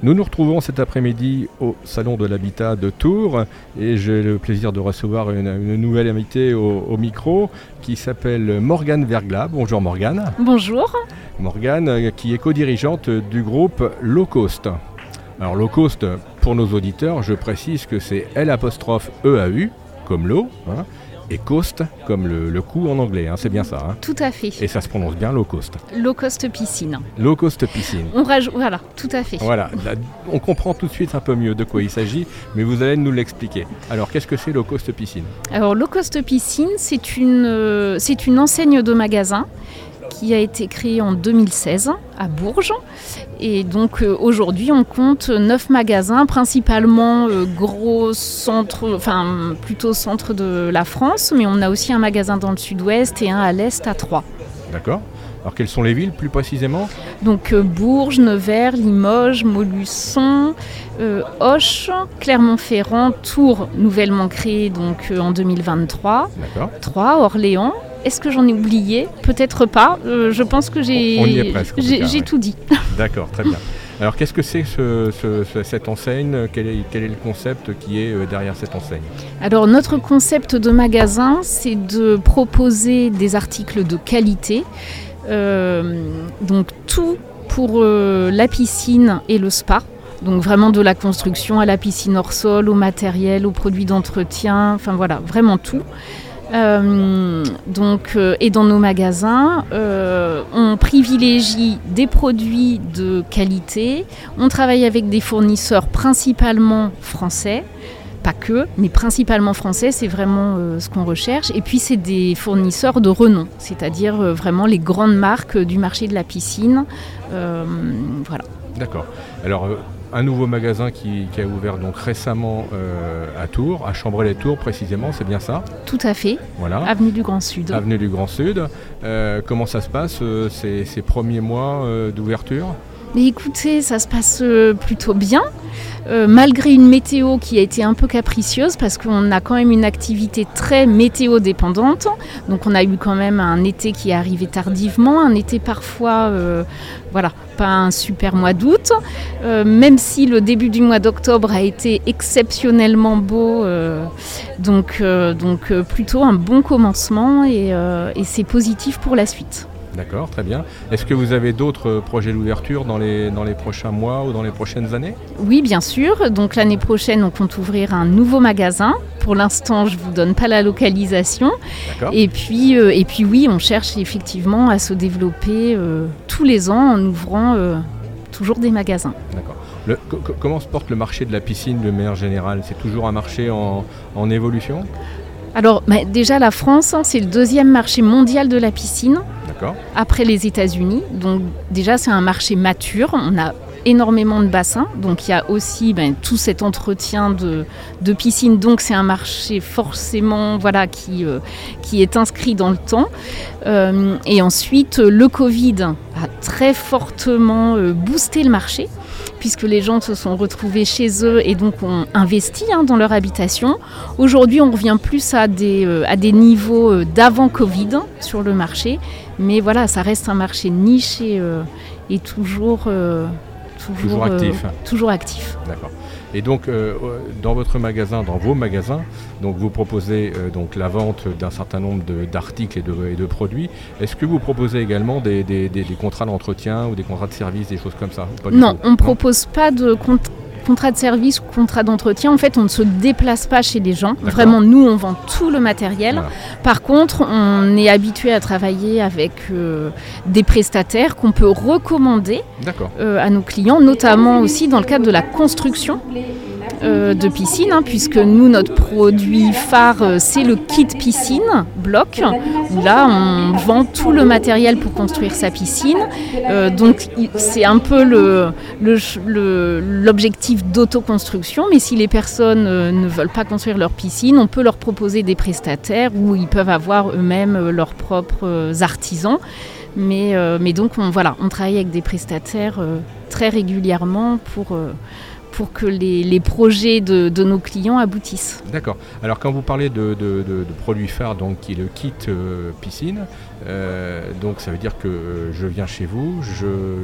Nous nous retrouvons cet après-midi au Salon de l'Habitat de Tours et j'ai le plaisir de recevoir une, nouvelle invitée au, micro qui s'appelle Morgane Vergla. Bonjour Morgane. Bonjour. Morgane euh, qui est co-dirigeante du groupe Low Cost. Alors Low Cost, pour nos auditeurs, je précise que c'est L EAU comme l'eau. Hein, et coast comme le, le coup en anglais, hein, c'est bien ça. Hein. Tout à fait. Et ça se prononce bien low cost. Low cost piscine. Low cost piscine. On rajoute, voilà, tout à fait. Voilà, on comprend tout de suite un peu mieux de quoi il s'agit, mais vous allez nous l'expliquer. Alors, qu'est-ce que c'est low cost piscine? Alors, low cost piscine, c'est une, euh, c'est une enseigne de magasin qui a été créé en 2016 à Bourges. Et donc euh, aujourd'hui, on compte neuf magasins, principalement euh, gros centre, enfin plutôt centre de la France, mais on a aussi un magasin dans le sud-ouest et un à l'est à Troyes. D'accord. Alors quelles sont les villes plus précisément? Donc euh, Bourges, Nevers, Limoges, Molusson, Hoche, Clermont-Ferrand, Tours nouvellement créé donc en 2023, Troyes, Orléans est-ce que j'en ai oublié Peut-être pas. Euh, je pense que j'ai j'ai tout dit. D'accord, très bien. Alors qu'est-ce que c'est cette enseigne? Quel est, le concept qui est euh, derrière cette enseigne? Alors notre concept de magasin, c'est de proposer des articles de qualité. Euh, donc tout pour la piscine et le spa. Donc vraiment de la construction à la piscine hors sol, au matériel, aux produits d'entretien, enfin voilà, vraiment tout. Euh, donc, euh, et dans nos magasins, euh, on privilégie des produits de qualité. On travaille avec des fournisseurs principalement français, pas que, mais principalement français, c'est vraiment ce qu'on recherche. Et puis, c'est des fournisseurs de renom, c'est-à-dire vraiment les grandes marques du marché de la piscine. voilà. D'accord. Alors, un nouveau magasin qui, a ouvert donc récemment euh, à Tours, à Chambray-les-Tours précisément, c'est bien ça? Tout à fait. Voilà. Avenue du Grand Sud. Avenue du Grand Sud. Euh, comment ça se passe euh, ces, ces, premiers mois d'ouverture? Mais écoutez, ça se passe plutôt bien. Euh, malgré une météo qui a été un peu capricieuse parce qu'on a quand même une activité très météo dépendante. Donc on a eu quand même un été qui est arrivé tardivement, un été parfois, euh, voilà, pas un super mois d'août. Euh, même si le début du mois d'octobre a été exceptionnellement beau, donc, donc plutôt un bon commencement et c'est positif pour la suite. D'accord, très bien. Est-ce que vous avez d'autres projets d'ouverture dans les, dans les prochains mois ou dans les prochaines années? Oui, bien sûr. Donc l'année prochaine, on compte ouvrir un nouveau magasin. Pour l'instant, je ne vous donne pas la localisation. Et puis, euh, et puis oui, on cherche effectivement à se développer euh, tous les ans en ouvrant euh, toujours des magasins. D'accord. comment se porte le marché de la piscine de manière générale? C'est toujours un marché en, en évolution? Alors bah, déjà la France, hein, c'est le deuxième marché mondial de la piscine après les États-Unis. Donc déjà, c'est un marché mature. On a énormément de bassins. Donc il y a aussi ben, tout cet entretien de, de piscine. Donc c'est un marché forcément voilà, qui, euh, qui est inscrit dans le temps. Euh, et ensuite, le Covid a très fortement euh, boosté le marché puisque les gens se sont retrouvés chez eux et donc ont investi hein, dans leur habitation. Aujourd'hui, on revient plus à des, à des niveaux d'avant Covid sur le marché, mais voilà, ça reste un marché niche et, et toujours toujours, euh, actif. toujours actif. D'accord. Et donc, euh, dans votre magasin, dans vos magasins, donc vous proposez euh, donc la vente d'un certain nombre d'articles et de, et de, produits. Est-ce que vous proposez également des, des, des, contrats d'entretien ou des contrats de service, des choses comme ça Non, on ne propose pas de contrats contrat de service ou contrat d'entretien, en fait, on ne se déplace pas chez les gens. Vraiment, nous, on vend tout le matériel. Par contre, on est habitué à travailler avec euh, des prestataires qu'on peut recommander euh, à nos clients, notamment aussi dans le cadre de la construction. Euh, de piscine, hein, puisque nous, notre produit phare, euh, c'est le kit piscine bloc. là, on vend tout le matériel pour construire sa piscine. Euh, donc, c'est un peu l'objectif le, d'autoconstruction. Mais si les personnes ne veulent pas construire leur piscine, on peut leur proposer des prestataires où ils peuvent avoir eux-mêmes leurs propres artisans. Mais, mais donc, on, voilà, on travaille avec des prestataires très régulièrement pour pour que les, projets de, nos clients aboutissent. D'accord. Alors quand vous parlez de, produits phares, donc qui est le kit euh, piscine, euh, donc ça veut dire que je viens chez vous,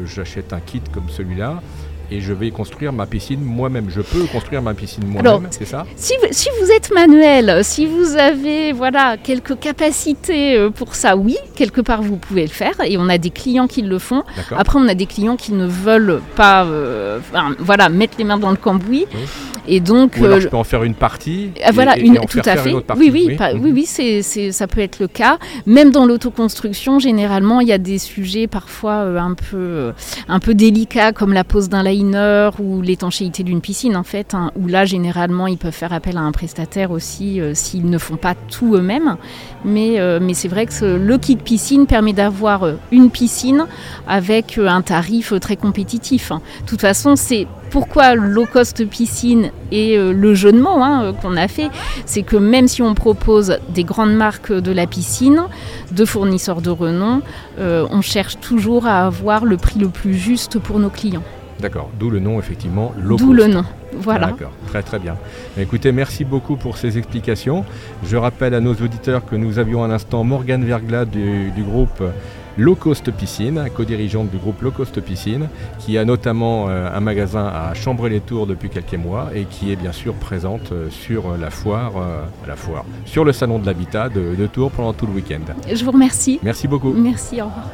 j'achète un kit comme celui-là, et je vais construire ma piscine moi-même. Je peux construire ma piscine moi-même, c'est ça? si, si, vous êtes manuel, si vous avez voilà, quelques capacités euh, pour ça, oui, quelque part vous pouvez le faire. Et on a des clients qui le font. Après, on a des clients qui ne veulent pas euh, voilà, mettre les mains dans le cambouis. Et donc, Ou alors je peux en faire une partie. voilà, une, tout à fait. Oui, oui, oui, oui, oui c'est, ça peut être le cas. Même dans l'autoconstruction, généralement, il y a des sujets parfois un peu, un peu délicats comme la pose d'un liner ou l'étanchéité d'une piscine, en fait, hein, où là, généralement, ils peuvent faire appel à un prestataire aussi euh, s'ils ne font pas tout eux-mêmes. Mais, euh, mais c'est vrai que le kit piscine permet d'avoir euh, une piscine avec un tarif très compétitif. Hein. De toute façon, c'est pourquoi low cost piscine et le jeu de mots hein, qu'on a fait, c'est que même si on propose des grandes marques de la piscine, de fournisseurs de renom, on cherche toujours à avoir le prix le plus juste pour nos clients. D'accord, d'où le nom effectivement low D'où le nom, voilà. D'accord, très très bien. Écoutez, merci beaucoup pour ces explications. Je rappelle à nos auditeurs que nous avions un instant Morgane Vergla du, groupe Low Cost Piscine, co-dirigeante du groupe Low Cost Piscine, qui a notamment euh, un magasin à Chambray-les-Tours depuis quelques mois et qui est bien sûr présente euh, sur la foire, euh, la foire, sur le salon de l'habitat de, de Tours pendant tout le week-end. Je vous remercie. Merci beaucoup. Merci, au revoir.